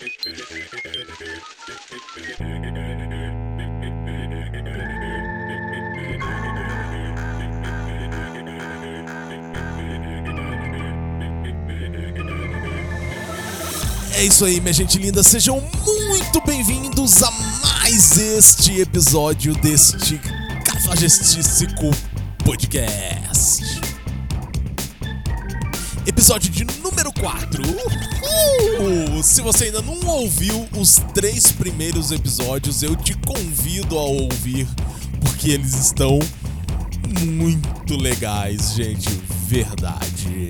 É isso aí, minha gente linda. Sejam muito bem-vindos a mais este episódio deste Cafajestístico Podcast. Episódio de número 4. Se você ainda não ouviu os três primeiros episódios, eu te convido a ouvir, porque eles estão muito legais, gente. Verdade.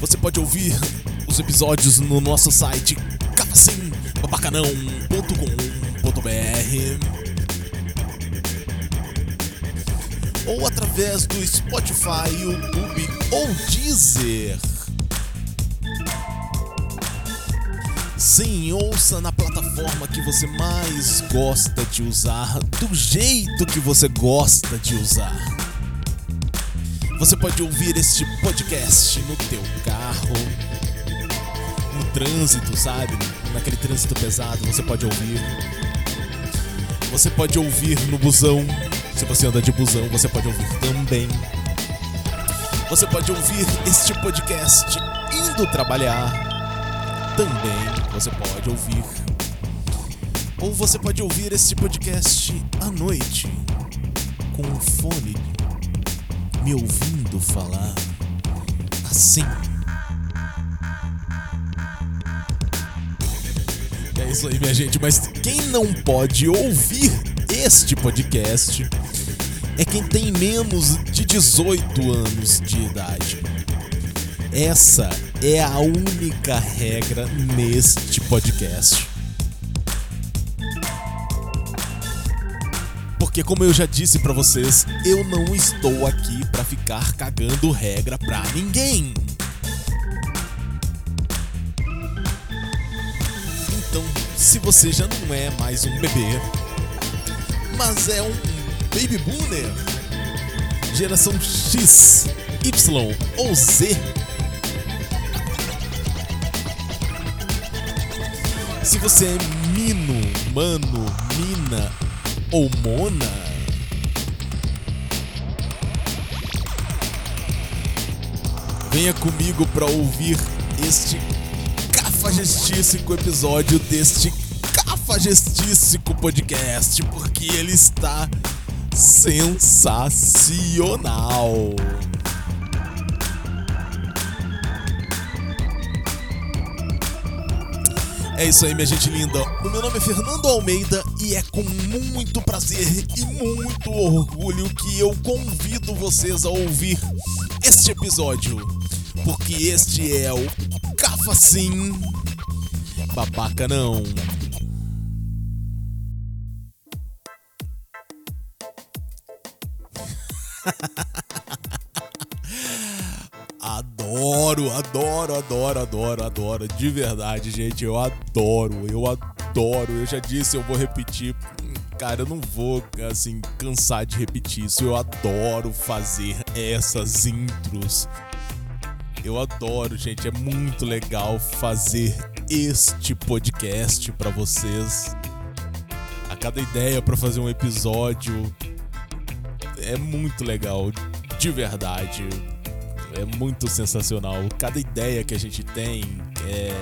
Você pode ouvir os episódios no nosso site cafacimbabacanão.com.br ou através do Spotify, YouTube ou Deezer. Sim, ouça na plataforma que você mais gosta de usar, do jeito que você gosta de usar. Você pode ouvir este podcast no teu carro, no trânsito, sabe? Naquele trânsito pesado, você pode ouvir. Você pode ouvir no busão. Se você anda de busão, você pode ouvir também. Você pode ouvir este podcast indo trabalhar. Também você pode ouvir. Ou você pode ouvir este podcast à noite com um fone me ouvindo falar assim. É isso aí, minha gente. Mas quem não pode ouvir este podcast é quem tem menos de 18 anos de idade. Essa é a única regra neste podcast. Porque como eu já disse para vocês, eu não estou aqui para ficar cagando regra pra ninguém. Então, se você já não é mais um bebê, mas é um baby boomer, geração X, Y ou Z, se você é mino, mano, mina ou Mona? Venha comigo para ouvir este cafajestístico episódio deste cafajestístico podcast, porque ele está sensacional. É isso aí, minha gente linda. O meu nome é Fernando Almeida e é com muito prazer e muito orgulho que eu convido vocês a ouvir este episódio. Porque este é o Cafacim Babaca Não. Adoro, adoro, adoro, adoro, adoro. De verdade, gente, eu adoro, eu adoro. Eu já disse, eu vou repetir. Cara, eu não vou, assim, cansar de repetir isso. Eu adoro fazer essas intros. Eu adoro, gente. É muito legal fazer este podcast para vocês. A cada ideia para fazer um episódio é muito legal, de verdade é muito sensacional. Cada ideia que a gente tem é.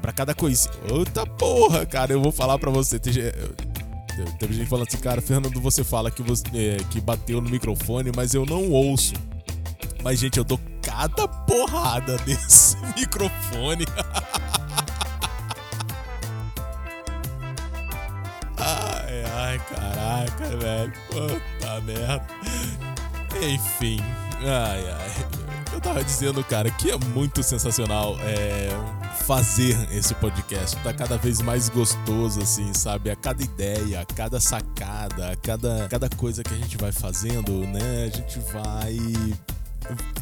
Pra cada coisa. Outra porra, cara, eu vou falar pra você. Teve gente falando assim, cara, Fernando, você fala que, você, é, que bateu no microfone, mas eu não ouço. Mas, gente, eu dou cada porrada desse microfone. caraca, velho. Puta merda. Enfim. Ai, ai. Eu tava dizendo, cara, que é muito sensacional é, fazer esse podcast. Tá cada vez mais gostoso, assim, sabe? A cada ideia, a cada sacada, a cada, cada coisa que a gente vai fazendo, né? A gente vai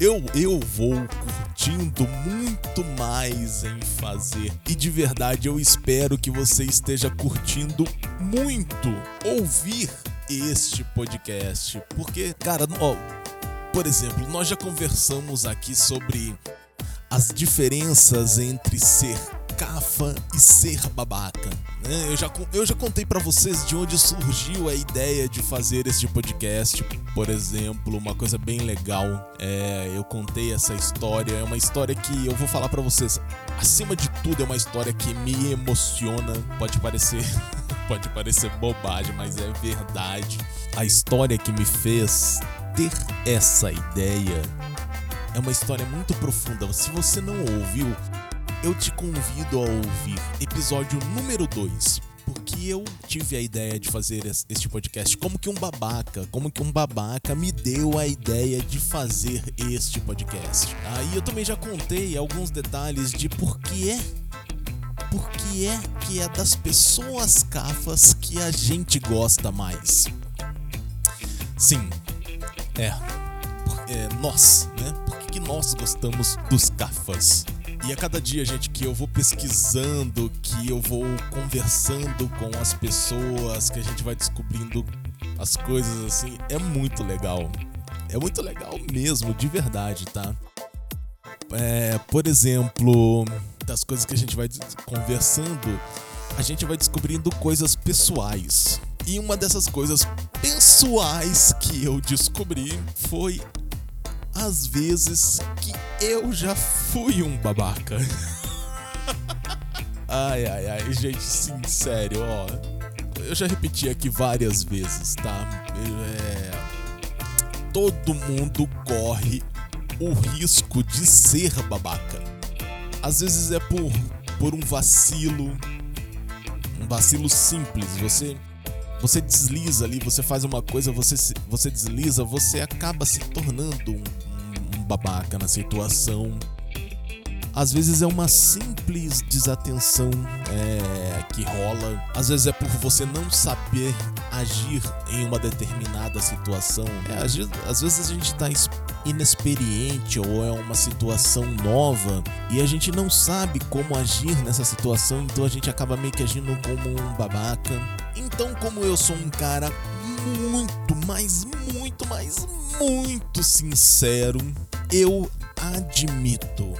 eu, eu vou curtindo muito mais em fazer. E de verdade eu espero que você esteja curtindo muito ouvir este podcast. Porque, cara, ó, por exemplo, nós já conversamos aqui sobre as diferenças entre ser cafa e ser babaca. Né? Eu, já, eu já contei para vocês de onde surgiu a ideia de fazer este podcast. Por exemplo, uma coisa bem legal. É, eu contei essa história. É uma história que eu vou falar para vocês. Acima de tudo, é uma história que me emociona. Pode parecer. Pode parecer bobagem, mas é verdade. A história que me fez ter essa ideia é uma história muito profunda. Se você não ouviu, eu te convido a ouvir episódio número 2. Porque eu tive a ideia de fazer este podcast. Como que um babaca, como que um babaca me deu a ideia de fazer este podcast. Aí eu também já contei alguns detalhes de por que é por que é que é das pessoas cafas que a gente gosta mais. Sim, é, é nós, né? Por que, que nós gostamos dos cafas? E a cada dia, gente, que eu vou pesquisando, que eu vou conversando com as pessoas, que a gente vai descobrindo as coisas assim, é muito legal. É muito legal mesmo, de verdade, tá? É, por exemplo, das coisas que a gente vai conversando, a gente vai descobrindo coisas pessoais. E uma dessas coisas pessoais que eu descobri foi as vezes que eu já fui um babaca. ai, ai, ai, gente, sim, sério, ó. Eu já repeti aqui várias vezes, tá? É... Todo mundo corre o risco de ser babaca. Às vezes é por, por um vacilo, um vacilo simples. Você você desliza ali, você faz uma coisa, você, você desliza, você acaba se tornando um, babaca na situação. Às vezes é uma simples desatenção é, que rola. Às vezes é por você não saber agir em uma determinada situação. É, às, vezes a gente está inexperiente ou é uma situação nova e a gente não sabe como agir nessa situação, então a gente acaba meio que agindo como um babaca. Então, como eu sou um cara muito, mas muito, mas muito sincero, eu admito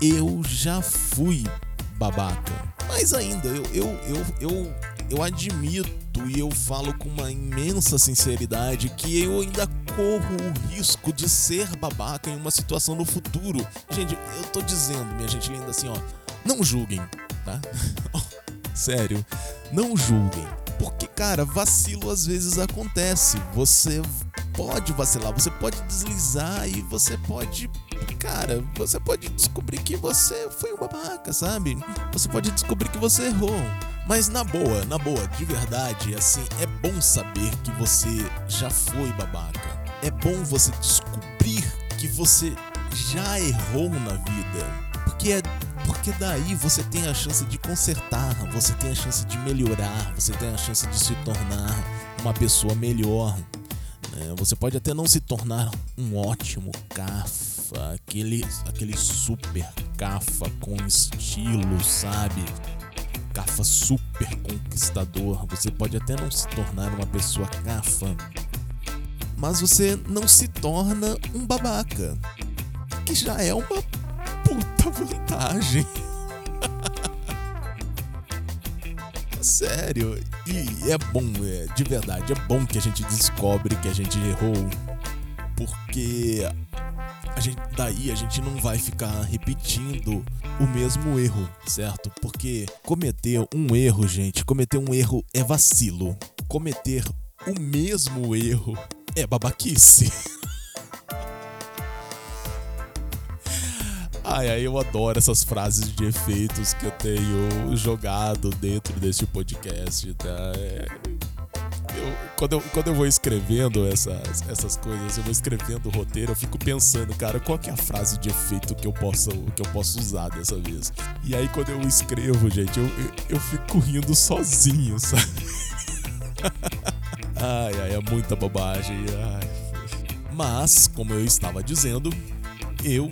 eu já fui babaca. Mas ainda, eu, eu, eu, eu, eu admito e eu falo com uma imensa sinceridade que eu ainda corro o risco de ser babaca em uma situação no futuro. Gente, eu tô dizendo, minha gente linda, assim, ó, não julguem, tá? Sério, não julguem. Porque, cara, vacilo às vezes acontece. Você pode vacilar, você pode deslizar e você pode cara, você pode descobrir que você foi um babaca, sabe? Você pode descobrir que você errou. Mas na boa, na boa, de verdade, assim, é bom saber que você já foi babaca. É bom você descobrir que você já errou na vida. Porque é porque daí você tem a chance de consertar, você tem a chance de melhorar, você tem a chance de se tornar uma pessoa melhor. Né? Você pode até não se tornar um ótimo cafa aquele, aquele super cafa com estilo, sabe? Cafa super conquistador. Você pode até não se tornar uma pessoa cafa, mas você não se torna um babaca, que já é uma puta vantagem. Sério, e é bom, é, de verdade, é bom que a gente descobre que a gente errou, porque a gente, daí a gente não vai ficar repetindo o mesmo erro, certo? Porque cometer um erro, gente, cometer um erro é vacilo. Cometer o mesmo erro é babaquice. Ai, ai, eu adoro essas frases de efeitos que eu tenho jogado dentro deste podcast, tá? É eu, quando, eu, quando eu vou escrevendo essas, essas coisas, eu vou escrevendo o roteiro, eu fico pensando, cara, qual que é a frase de efeito que eu posso, que eu posso usar dessa vez? E aí quando eu escrevo, gente, eu, eu, eu fico rindo sozinho, sabe? ai, ai, é muita bobagem. Ai. Mas, como eu estava dizendo, eu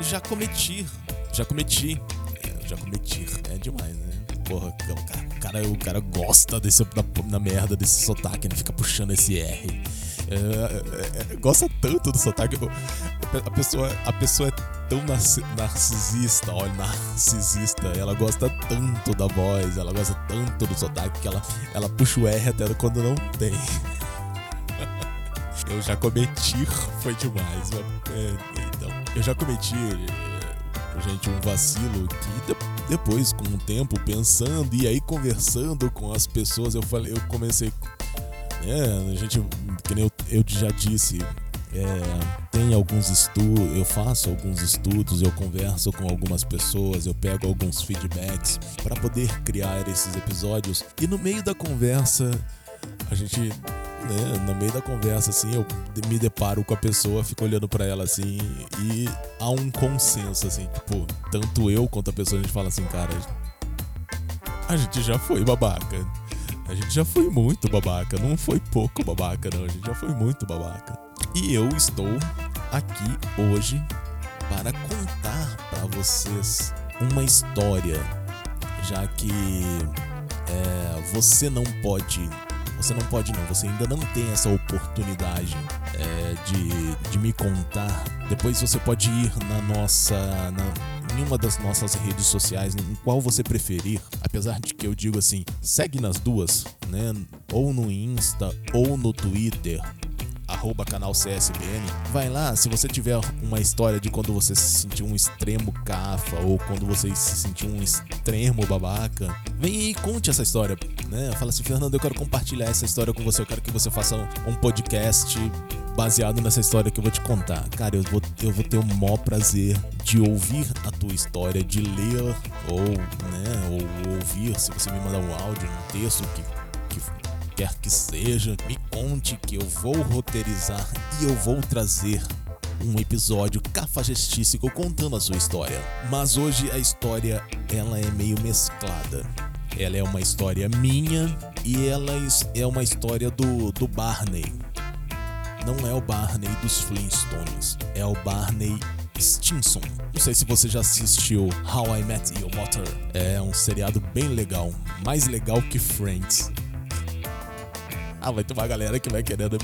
já cometi, já cometi, é, já cometi, é demais, né? Porra, o cara, o cara, gosta desse, da, da merda desse sotaque, ele fica puxando esse R. É, é, é, gosta tanto do sotaque. A pessoa, a pessoa é tão narcisista, olha, narcisista. Ela gosta tanto da voz, ela gosta tanto do sotaque que ela, ela puxa o R até quando não tem. Eu já cometi, foi demais. É, eu já cometi, gente, um vacilo que depois, com o tempo, pensando e aí conversando com as pessoas, eu falei, eu comecei. É, a gente, que nem eu, eu já disse, é, tem alguns estudos, eu faço alguns estudos, eu converso com algumas pessoas, eu pego alguns feedbacks para poder criar esses episódios e no meio da conversa a gente né, no meio da conversa, assim, eu me deparo com a pessoa, fico olhando para ela assim, e há um consenso, assim, tipo, tanto eu quanto a pessoa, a gente fala assim, cara, a gente já foi babaca. A gente já foi muito babaca, não foi pouco babaca, não, a gente já foi muito babaca. E eu estou aqui hoje para contar para vocês uma história, já que é, você não pode você não pode não, você ainda não tem essa oportunidade é, de, de me contar. Depois você pode ir na nossa. Na, em uma das nossas redes sociais, em qual você preferir, apesar de que eu digo assim, segue nas duas, né? Ou no Insta ou no Twitter, arroba canal CSBN. Vai lá, se você tiver uma história de quando você se sentiu um extremo cafa ou quando você se sentiu um extremo babaca, vem e conte essa história, né? Fala assim, Fernando, eu quero compartilhar essa história com você, eu quero que você faça um podcast baseado nessa história que eu vou te contar. Cara, eu vou, eu vou ter o maior prazer de ouvir a tua história, de ler ou, né, ou ouvir, se você me mandar um áudio, um texto que quer que seja, me conte que eu vou roteirizar e eu vou trazer um episódio cafajestístico contando a sua história. Mas hoje a história ela é meio mesclada. Ela é uma história minha e ela é uma história do, do Barney. Não é o Barney dos Flintstones, é o Barney Stinson. Não sei se você já assistiu How I Met Your Mother. É um seriado bem legal, mais legal que Friends. Ah, vai ter uma galera que vai querendo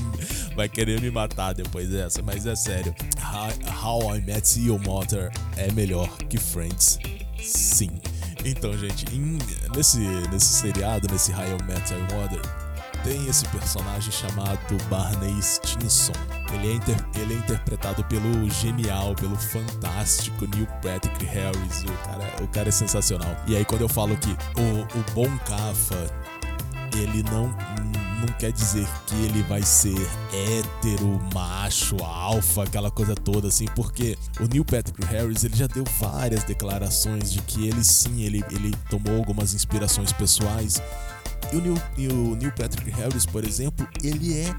vai querer me matar depois dessa, mas é sério. How, I Met Your Mother é melhor que Friends, sim. Então, gente, em, nesse, nesse seriado, nesse How I Met Your Mother, tem esse personagem chamado Barney Stinson. Ele é, inter, ele é interpretado pelo genial, pelo fantástico Neil Patrick Harris. O cara, o cara é sensacional. E aí, quando eu falo que o, o bom Cafa, ele não não quer dizer que ele vai ser hétero, macho, alfa, aquela coisa toda assim, porque o Neil Patrick Harris ele já deu várias declarações de que ele sim, ele, ele tomou algumas inspirações pessoais. E o Neil, e o Neil Patrick Harris, por exemplo, ele é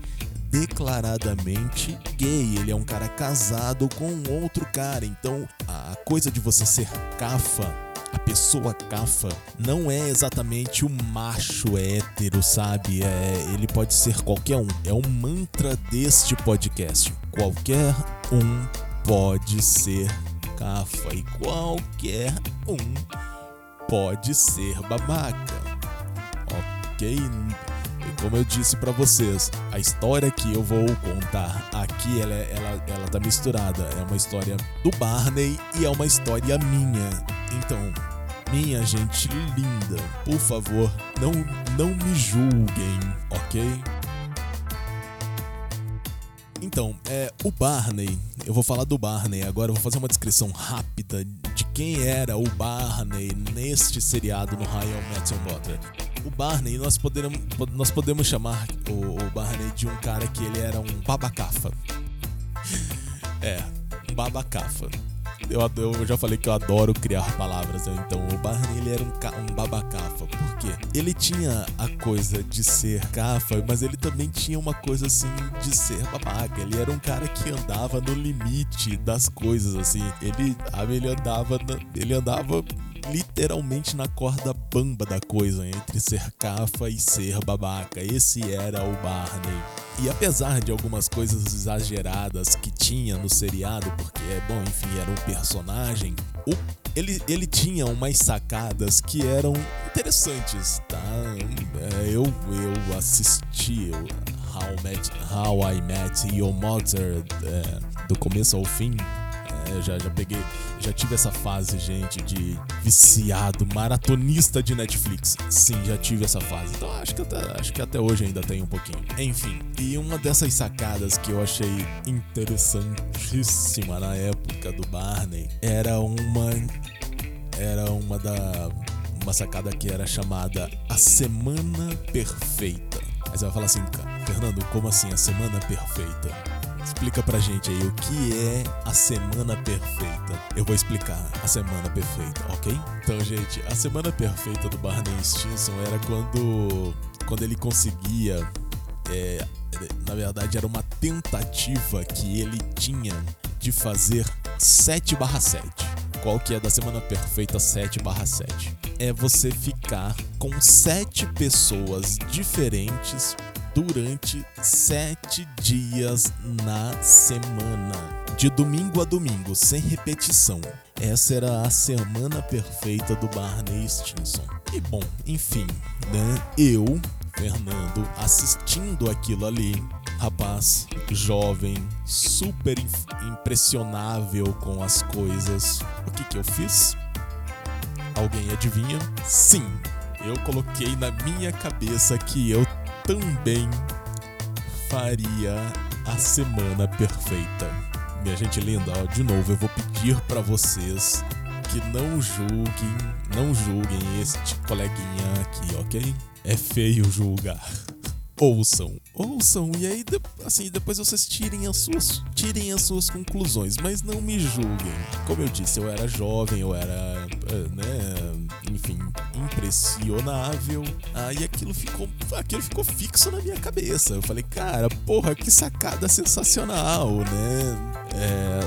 declaradamente gay. Ele é um cara casado com outro cara. Então, a coisa de você ser cafa a pessoa cafa não é exatamente o macho hétero, sabe? É, ele pode ser qualquer um. É um mantra deste podcast. Qualquer um pode ser cafa e qualquer um pode ser babaca. Ok? Como eu disse para vocês, a história que eu vou contar aqui, ela, ela, ela tá misturada. É uma história do Barney e é uma história minha. Então, minha gente linda, por favor, não, não me julguem, ok? Então, é, o Barney, eu vou falar do Barney agora, eu vou fazer uma descrição rápida de quem era o Barney neste seriado no How I Met Your Mother. O Barney, nós podemos, nós podemos chamar o, o Barney de um cara que ele era um babacafa. É, um babacafa eu, eu já falei que eu adoro criar palavras, né? então o Barney ele era um, um babacafa, porque ele tinha a coisa de ser cafa, mas ele também tinha uma coisa assim de ser babaca. Ele era um cara que andava no limite das coisas, assim. Ele, ele andava, ele andava literalmente na corda bamba da coisa entre ser cafa e ser babaca. Esse era o Barney. E apesar de algumas coisas exageradas que tinha no seriado, porque bom, enfim, era um personagem, o, ele, ele tinha umas sacadas que eram interessantes, tá? É, eu, eu assisti How How, Met, How I Met Your Mother é, do começo ao fim. É, já, já peguei, já tive essa fase, gente, de viciado, maratonista de Netflix. Sim, já tive essa fase. Então acho que, até, acho que até hoje ainda tem um pouquinho. Enfim, e uma dessas sacadas que eu achei interessantíssima na época do Barney era uma. Era uma da. Uma sacada que era chamada A Semana Perfeita. Você vai falar assim, Fernando, como assim a semana perfeita? Explica pra gente aí o que é a semana perfeita. Eu vou explicar a semana perfeita, ok? Então, gente, a semana perfeita do Barney Stinson era quando, quando ele conseguia. É, na verdade, era uma tentativa que ele tinha de fazer 7 barra 7. Qual que é da semana perfeita 7 barra 7? É você ficar com sete pessoas diferentes durante sete dias na semana, de domingo a domingo, sem repetição. Essa era a semana perfeita do Barney Stinson. E bom, enfim, né? Eu, Fernando, assistindo aquilo ali, rapaz, jovem, super impressionável com as coisas. O que que eu fiz? Alguém adivinha? Sim, eu coloquei na minha cabeça que eu também faria a semana perfeita. Minha gente linda, ó, de novo eu vou pedir para vocês que não julguem, não julguem este coleguinha aqui, ok? É feio julgar ouçam, ouçam e aí assim depois vocês tirem as suas tirem as suas conclusões, mas não me julguem. Como eu disse, eu era jovem, eu era, eh, né, enfim, impressionável. Aí aquilo ficou, aquilo ficou fixo na minha cabeça. Eu falei, cara, porra, que sacada sensacional, né? É,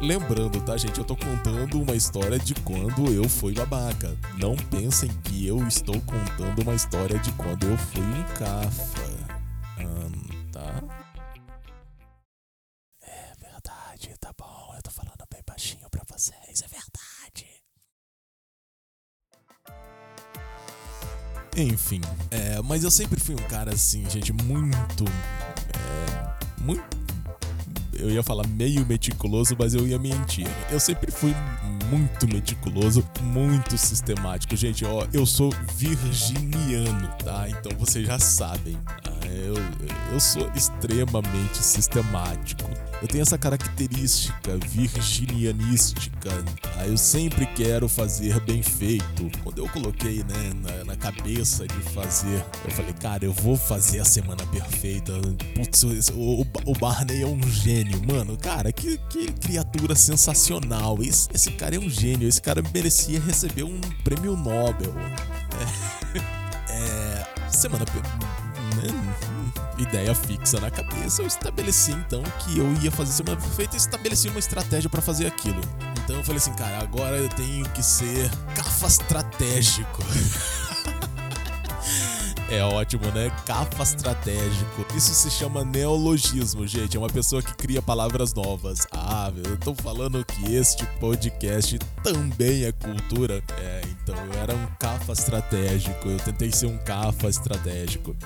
lembrando, tá, gente? Eu tô contando uma história de quando eu fui babaca. Não pensem que eu estou contando uma história de quando eu fui um cafa. Enfim, é, mas eu sempre fui um cara assim, gente, muito. É, muito eu ia falar meio meticuloso, mas eu ia mentir. Eu sempre fui muito meticuloso, muito sistemático. Gente, ó, eu sou virginiano, tá? Então vocês já sabem. Eu, eu sou extremamente sistemático. Eu tenho essa característica virginianística. Tá? Eu sempre quero fazer bem feito. Quando eu coloquei né, na, na, cabeça de fazer, eu falei, cara, eu vou fazer a semana perfeita. Putz, o, o Barney é um gênio, mano. Cara, que, que criatura sensacional. Esse, esse cara é um gênio. Esse cara merecia receber um prêmio Nobel. É, é semana perfeita ideia fixa na cabeça, eu estabeleci então que eu ia fazer semana perfeita e estabeleci uma estratégia para fazer aquilo. Então eu falei assim, cara, agora eu tenho que ser cafa estratégico. É ótimo, né? Cafa estratégico. Isso se chama neologismo, gente. É uma pessoa que cria palavras novas. Ah, eu tô falando que este podcast também é cultura. É, então eu era um cafa estratégico. Eu tentei ser um cafa estratégico.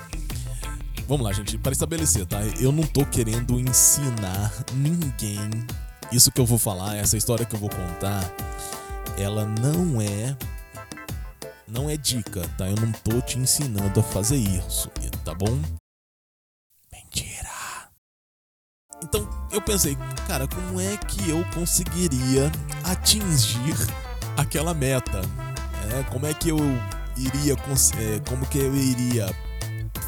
Vamos lá, gente, para estabelecer, tá? Eu não tô querendo ensinar ninguém. Isso que eu vou falar, essa história que eu vou contar, ela não é não é dica, tá? Eu não tô te ensinando a fazer isso, tá bom? Mentira. Então, eu pensei, cara, como é que eu conseguiria atingir aquela meta? É, como é que eu iria, é, como que eu iria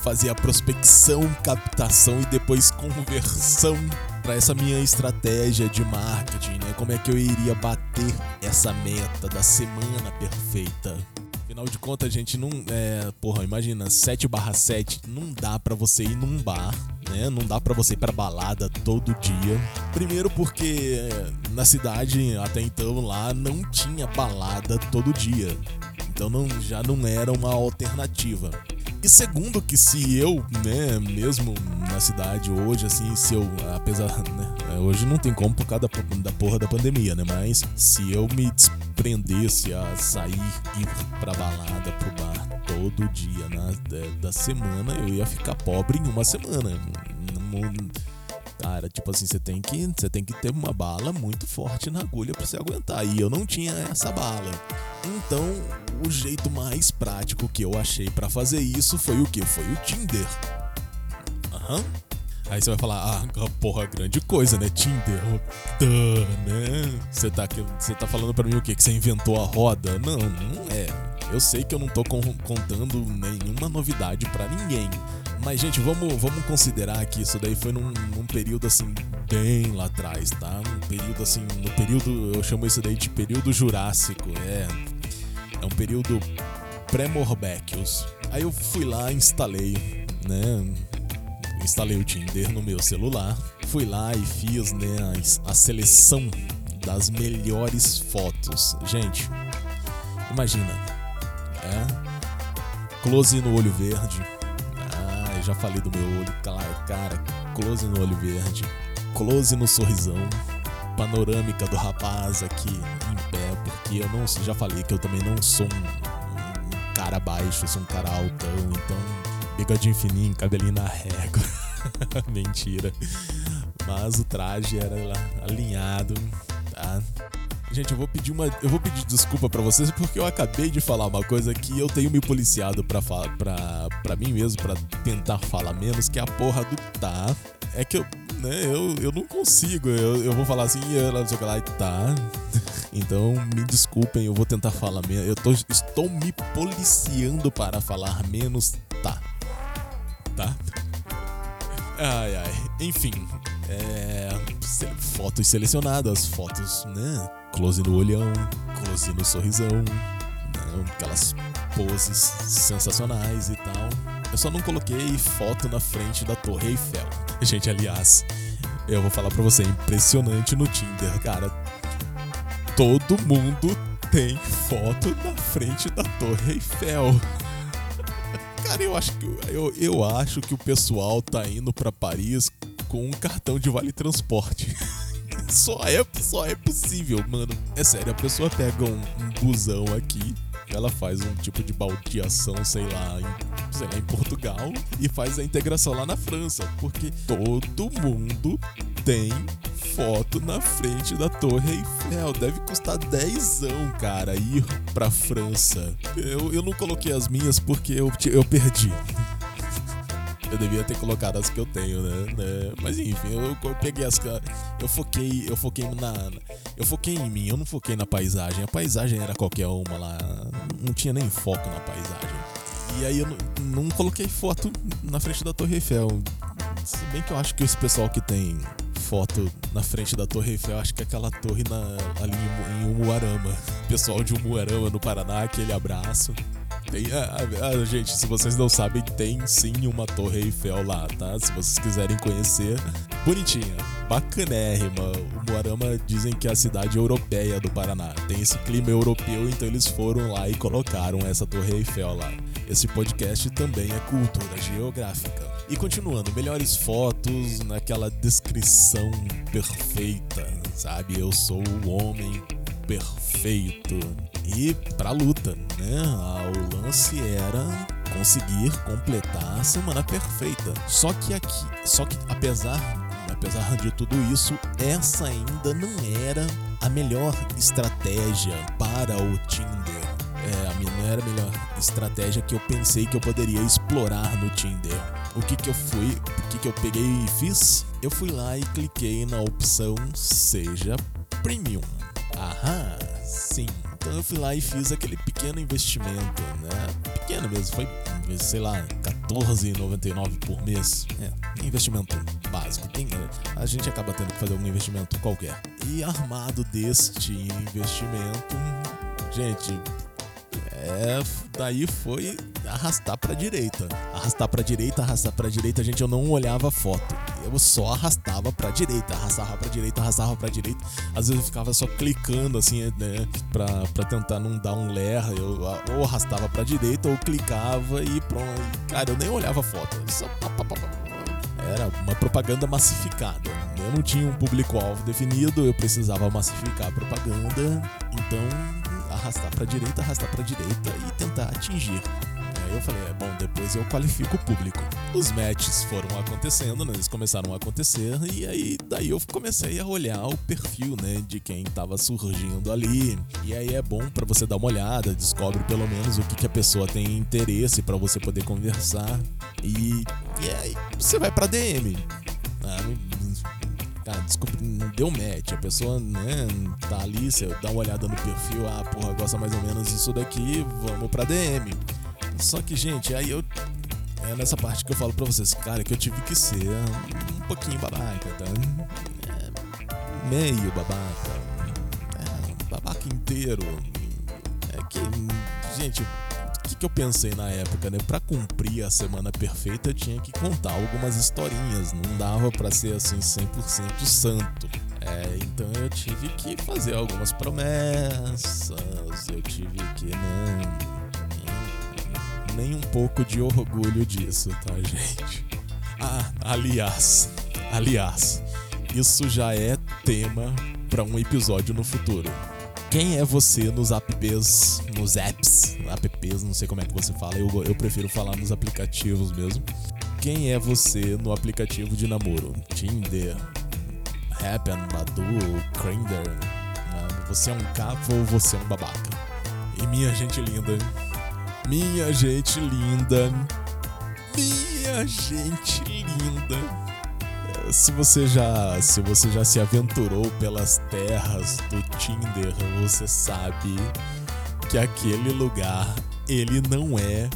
fazer a prospecção, captação e depois conversão para essa minha estratégia de marketing, né? Como é que eu iria bater essa meta da semana perfeita? Afinal de contas, a gente não. É, porra, imagina, 7 barra 7 não dá para você ir num bar, né? Não dá para você ir pra balada todo dia. Primeiro porque é, na cidade, até então, lá não tinha balada todo dia. Então não, já não era uma alternativa. E segundo que se eu, né, mesmo na cidade hoje, assim, se eu, apesar, né, hoje não tem como por causa da, da porra da pandemia, né, mas se eu me desprendesse a sair, ir pra balada, pro bar todo dia na, da, da semana, eu ia ficar pobre em uma semana. Cara, tipo assim, você tem que, você tem que ter uma bala muito forte na agulha para você aguentar. E eu não tinha essa bala. Então, o jeito mais prático que eu achei para fazer isso foi o que? Foi o Tinder. Aham. Aí você vai falar, ah, porra, grande coisa, né? Tinder. Duh, né? Você tá, você tá falando para mim o quê? Que você inventou a roda? Não, não é. Eu sei que eu não tô contando nenhuma novidade para ninguém. Mas, gente, vamos, vamos considerar que isso daí foi num, num, período assim, bem lá atrás, tá? Um período assim, no período, eu chamo isso daí de período jurássico, é. É um período pré-Morbeckos. Aí eu fui lá, instalei, né? Instalei o Tinder no meu celular. Fui lá e fiz, né, a, a seleção das melhores fotos. Gente, imagina, é? Close no olho verde já falei do meu olho, cara, close no olho verde, close no sorrisão, panorâmica do rapaz aqui em pé, porque eu não já falei que eu também não sou um, um cara baixo, sou um cara altão, então bigodinho fininho, cabelinho na régua. Mentira. Mas o traje era alinhado, tá? Gente, eu vou pedir uma, eu vou pedir desculpa para vocês porque eu acabei de falar uma coisa que eu tenho me policiado para para para mim mesmo para tentar falar menos que é a porra do tá. É que eu, né, eu, eu não consigo. Eu, eu vou falar assim, ela não sei o que lá e tá. Então, me desculpem, eu vou tentar falar menos. Eu tô, estou me policiando para falar menos tá. Tá? Ai, ai. Enfim, é, fotos selecionadas, fotos, né? Close no olhão, close no sorrisão, né? aquelas poses sensacionais e tal. Eu só não coloquei foto na frente da Torre Eiffel. Gente, aliás, eu vou falar pra você, é impressionante no Tinder, cara. Todo mundo tem foto na frente da Torre Eiffel. Cara, eu acho que eu, eu acho que o pessoal tá indo para Paris com um cartão de vale transporte. só é, só é possível, mano. É sério, a pessoa pega um, um busão aqui, ela faz um tipo de baldeação, sei lá, em, sei lá, em Portugal e faz a integração lá na França, porque todo mundo tem foto na frente da Torre Eiffel. Deve custar 10 cara, ir pra França. Eu, eu não coloquei as minhas porque eu, eu perdi. Eu devia ter colocado as que eu tenho, né? né? Mas enfim, eu, eu, peguei as eu foquei, eu foquei na eu foquei em mim, eu não foquei na paisagem. A paisagem era qualquer uma lá, não tinha nem foco na paisagem. E aí eu não, não coloquei foto na frente da Torre Eiffel. Se bem que eu acho que esse pessoal que tem foto na frente da Torre Eiffel, acho que é aquela torre na, ali em, em Umuarama. Pessoal de Umuarama, no Paraná, aquele abraço. Tem, ah, ah, gente, se vocês não sabem, tem sim uma Torre Eiffel lá, tá? Se vocês quiserem conhecer, bonitinha, bacanérrima. O Moarama dizem que é a cidade europeia do Paraná. Tem esse clima europeu, então eles foram lá e colocaram essa Torre Eiffel lá. Esse podcast também é cultura geográfica. E continuando, melhores fotos naquela descrição perfeita, sabe? Eu sou o homem perfeito e pra luta, né? O lance era conseguir completar a semana perfeita. Só que aqui, só que apesar, apesar de tudo isso, essa ainda não era a melhor estratégia para o Tinder. É, a minha não era a melhor estratégia que eu pensei que eu poderia explorar no Tinder. O que que eu fui, o que que eu peguei e fiz? Eu fui lá e cliquei na opção Seja Premium. Aham, sim. Então eu fui lá e fiz aquele pequeno investimento, né? Pequeno mesmo, foi, sei lá, R$14,99 por mês. É, investimento básico. Tem, a gente acaba tendo que fazer um investimento qualquer. E armado deste investimento, gente, é, daí foi arrastar para direita. Arrastar para direita, arrastar para direita, gente, eu não olhava a foto. Eu só arrastava para direita, arrastava para direita, arrastava para direita. Às vezes eu ficava só clicando assim, né, pra, pra tentar não dar um lerra. Eu ou arrastava para direita ou clicava e pronto. Cara, eu nem olhava a foto. Só era uma propaganda massificada. Eu não tinha um público-alvo definido, eu precisava massificar a propaganda. Então, arrastar para direita, arrastar para direita e tentar atingir Aí eu falei, é bom, depois eu qualifico o público. Os matches foram acontecendo, né? Eles começaram a acontecer e aí daí eu comecei a olhar o perfil, né, de quem tava surgindo ali. E aí é bom para você dar uma olhada, descobre pelo menos o que, que a pessoa tem interesse para você poder conversar. E, e aí você vai pra DM. Ah, cara, desculpa, não deu match. A pessoa, né, tá ali, você dá uma olhada no perfil, ah, porra, gosta mais ou menos disso daqui, vamos pra DM. Só que, gente, aí eu. É nessa parte que eu falo pra vocês, cara, que eu tive que ser um pouquinho babaca, tá? É, meio babaca. É, babaca inteiro. É que, gente, que, eu pensei na época, né? Pra cumprir a semana perfeita, eu tinha que contar algumas historinhas. Não dava para ser assim 100% santo. É, então eu tive que fazer algumas promessas. Eu tive que, né? Nem um pouco de orgulho disso, tá, gente? Ah, aliás, aliás, isso já é tema para um episódio no futuro. Quem é você nos apps, nos apps, apps, não sei como é que você fala, eu, eu prefiro falar nos aplicativos mesmo. Quem é você no aplicativo de namoro? Tinder, Happen, Badu, Grindr. Né? Você é um capo ou você é um babaca? E minha gente linda, minha gente linda, minha gente linda se você já se você já se aventurou pelas terras do Tinder, você sabe que aquele lugar ele não é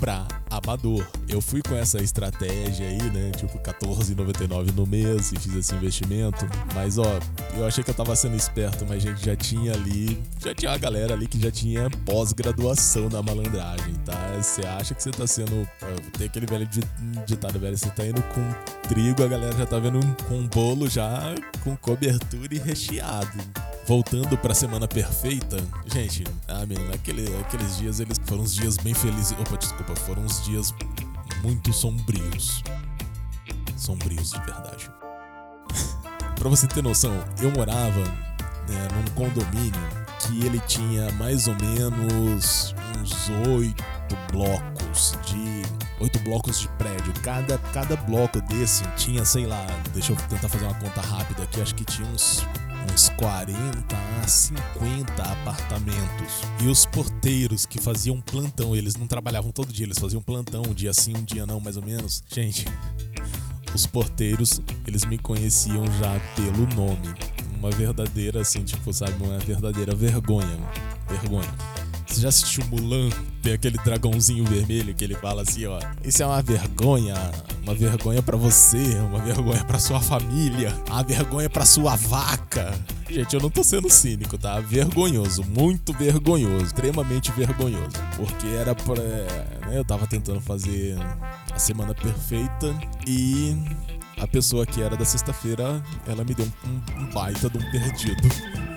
pra amador. Eu fui com essa estratégia aí, né? Tipo, 14,99 no mês e fiz esse investimento. Mas, ó, eu achei que eu tava sendo esperto, mas gente já tinha ali, já tinha uma galera ali que já tinha pós-graduação na malandragem, tá? Você acha que você tá sendo. Tem aquele velho ditado, velho, você tá indo com trigo, a galera já tá vendo com bolo já com cobertura e recheado voltando pra semana perfeita, gente, ah, menino, aquele, aqueles dias eles foram uns dias bem felizes. Opa, desculpa, foram uns dias muito sombrios. Sombrios de verdade. pra você ter noção, eu morava né, num condomínio que ele tinha mais ou menos uns oito blocos de oito blocos de prédio. Cada, cada bloco desse tinha, sei lá, deixa eu tentar fazer uma conta rápida aqui, acho que tinha uns uns 40 a 50 apartamentos. E os porteiros que faziam plantão, eles não trabalhavam todo dia, eles faziam plantão, um dia sim, um dia não, mais ou menos. Gente, os porteiros, eles me conheciam já pelo nome. Uma verdadeira, assim, tipo, sabe, uma verdadeira vergonha. Vergonha. Você já assistiu Mulan? Tem aquele dragãozinho vermelho que ele fala assim, ó. Isso é uma vergonha, uma vergonha para você, uma vergonha para sua família, uma vergonha para sua vaca. Gente, eu não tô sendo cínico, tá? Vergonhoso, muito vergonhoso, extremamente vergonhoso. Porque era pra. Né, eu tava tentando fazer a semana perfeita e a pessoa que era da sexta-feira, ela me deu um, um baita de um perdido.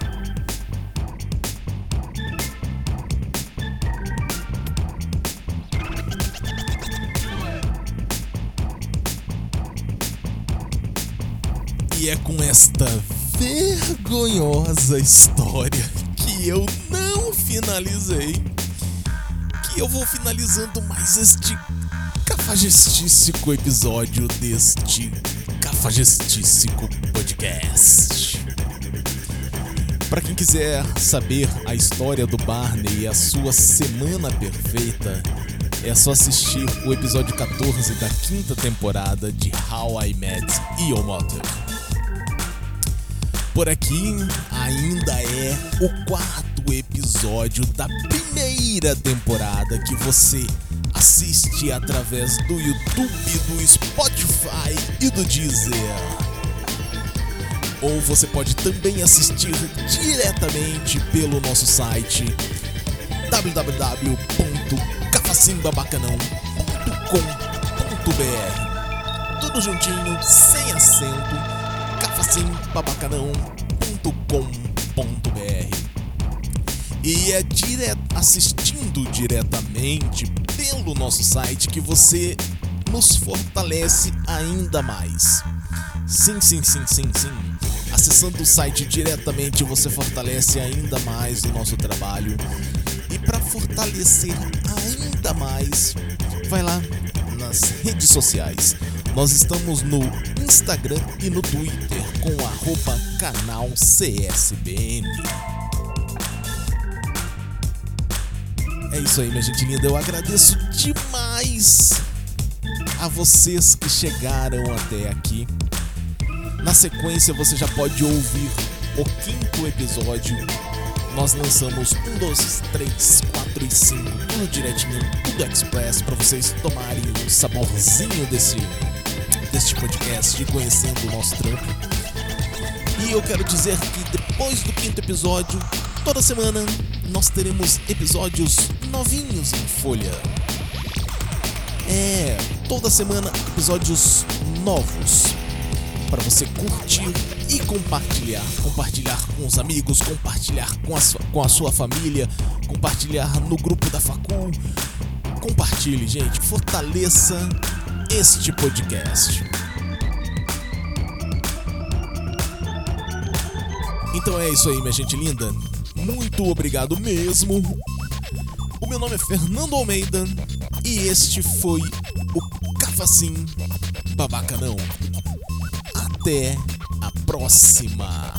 E é com esta vergonhosa história que eu não finalizei que eu vou finalizando mais este cafajestíssico episódio deste cafajestíssico podcast. Para quem quiser saber a história do Barney e a sua semana perfeita, é só assistir o episódio 14 da quinta temporada de How I Met Your Mother. Por aqui ainda é o quarto episódio da primeira temporada que você assiste através do YouTube, do Spotify e do Deezer. Ou você pode também assistir diretamente pelo nosso site www.cafacinbabacanão.com.br Tudo juntinho, sem acento cafacinbabacanão.com.br E é dire... assistindo diretamente pelo nosso site que você nos fortalece ainda mais. Sim, sim, sim, sim, sim. Acessando o site diretamente você fortalece ainda mais o nosso trabalho. E para fortalecer ainda mais, vai lá nas redes sociais. Nós estamos no Instagram e no Twitter com arroba canal CSBN. É isso aí, minha gente linda. Eu agradeço demais a vocês que chegaram até aqui. Na sequência, você já pode ouvir o quinto episódio. Nós lançamos um, dois, três, quatro e cinco, tudo direitinho, tudo express, para vocês tomarem um saborzinho desse, deste podcast e conhecendo o nosso trampo. E eu quero dizer que depois do quinto episódio, toda semana nós teremos episódios novinhos em folha. É, toda semana episódios novos para você curtir e compartilhar. Compartilhar com os amigos, compartilhar com a, sua, com a sua família, compartilhar no grupo da Facul. Compartilhe, gente, fortaleça este podcast. Então é isso aí, minha gente linda. Muito obrigado mesmo. O meu nome é Fernando Almeida e este foi o Cafacim Babaca Não. Até a próxima.